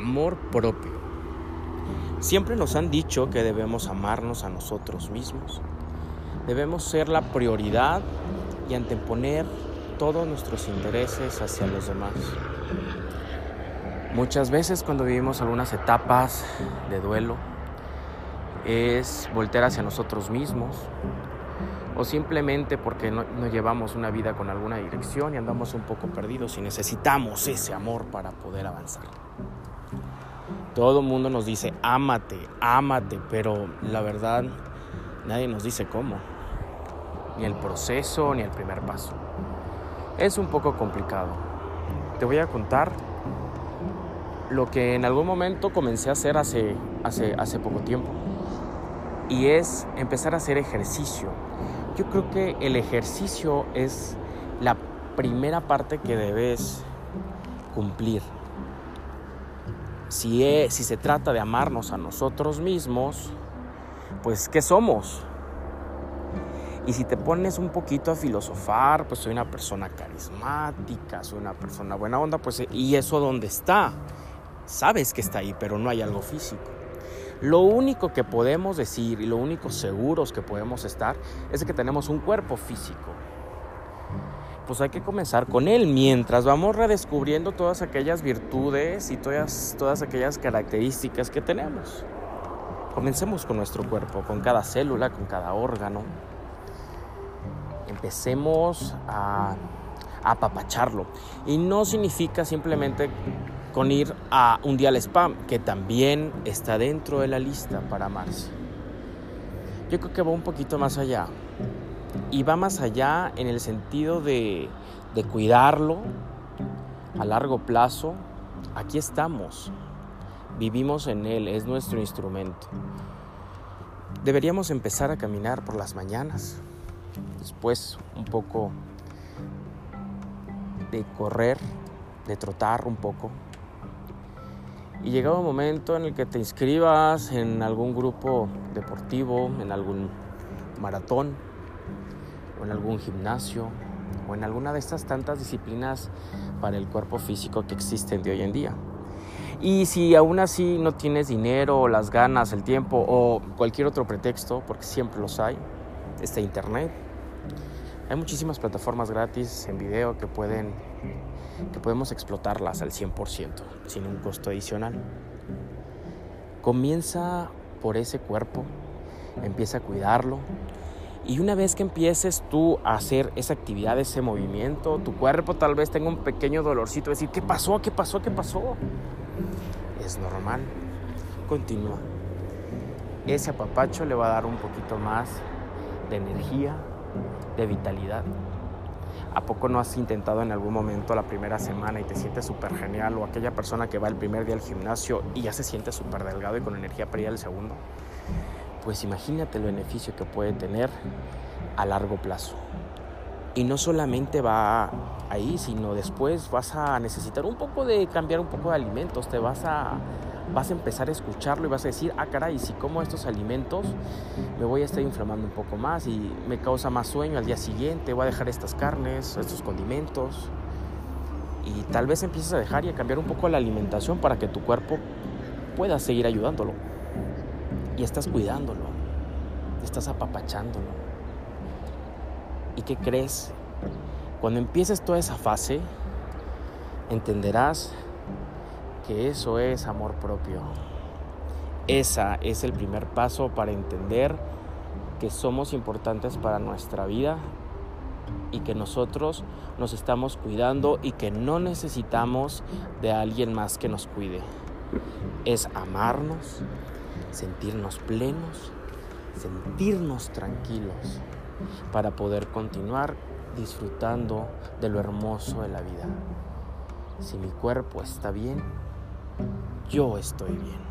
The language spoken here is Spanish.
amor propio. Siempre nos han dicho que debemos amarnos a nosotros mismos. Debemos ser la prioridad y anteponer todos nuestros intereses hacia los demás. Muchas veces cuando vivimos algunas etapas de duelo es voltear hacia nosotros mismos o simplemente porque no, llevamos una vida con alguna dirección y andamos un poco perdidos y necesitamos ese amor para poder avanzar. Todo el mundo nos dice, ámate, ámate, pero la verdad nadie nos dice cómo, ni el proceso, ni el primer paso. Es un poco complicado. Te voy a contar lo que en algún momento comencé a hacer hace, hace, hace poco tiempo. Y es empezar a hacer ejercicio. Yo creo que el ejercicio es la primera parte que debes cumplir si, si se trata de amarnos a nosotros mismos, pues ¿qué somos? Y si te pones un poquito a filosofar, pues soy una persona carismática, soy una persona buena onda, pues ¿y eso dónde está? Sabes que está ahí, pero no hay algo físico. Lo único que podemos decir y lo único seguros que podemos estar es que tenemos un cuerpo físico pues hay que comenzar con él mientras vamos redescubriendo todas aquellas virtudes y todas, todas aquellas características que tenemos. Comencemos con nuestro cuerpo, con cada célula, con cada órgano. Empecemos a, a apapacharlo. Y no significa simplemente con ir a un día al spam, que también está dentro de la lista para amarse. Yo creo que va un poquito más allá y va más allá en el sentido de, cuidarlo a largo plazo. Aquí estamos, vivimos en él, es nuestro instrumento. Deberíamos empezar a caminar por las mañanas, después un poco de correr, de trotar un poco. Y llegado un momento en el que te inscribas en algún grupo deportivo, en algún maratón, en algún gimnasio o en alguna de estas tantas disciplinas para el cuerpo físico que existen de hoy en día. Y si aún así no tienes dinero, las ganas, el tiempo o cualquier otro pretexto, porque siempre los hay, está internet. Hay muchísimas plataformas gratis en video que pueden que podemos explotarlas al 100% sin un costo adicional. Comienza por ese cuerpo, empieza a cuidarlo, y una vez que empieces tú a hacer esa actividad, ese movimiento, tu cuerpo tal vez tenga un pequeño dolorcito, decir, ¿qué pasó? ¿Qué pasó? ¿Qué pasó? Es normal. Continúa. Ese apapacho le va a dar un poquito más de energía, de vitalidad. ¿A poco no has intentado en algún momento la primera semana y te sientes súper genial? O aquella persona que va el primer día al gimnasio y ya se siente súper delgado y con energía para ir al segundo pues imagínate el beneficio que puede tener a largo plazo. Y no solamente va ahí, sino después vas a necesitar un poco de cambiar un poco de alimentos, te vas a vas a empezar a escucharlo y vas a decir, ah, caray, si como estos alimentos, me voy a estar inflamando un poco más y me causa más sueño al día siguiente, voy a dejar estas carnes, estos condimentos. Y tal vez empieces a dejar y a cambiar un poco la alimentación para que tu cuerpo pueda seguir ayudándolo y estás cuidándolo, estás apapachándolo. ¿Y qué crees? Cuando empieces toda esa fase, entenderás que eso es amor propio. Esa es el primer paso para entender que somos importantes para nuestra vida y que nosotros nos estamos cuidando y que no necesitamos de alguien más que nos cuide. Es amarnos, sentirnos plenos, sentirnos tranquilos para poder continuar disfrutando de lo hermoso de la vida. Si mi cuerpo está bien, yo estoy bien.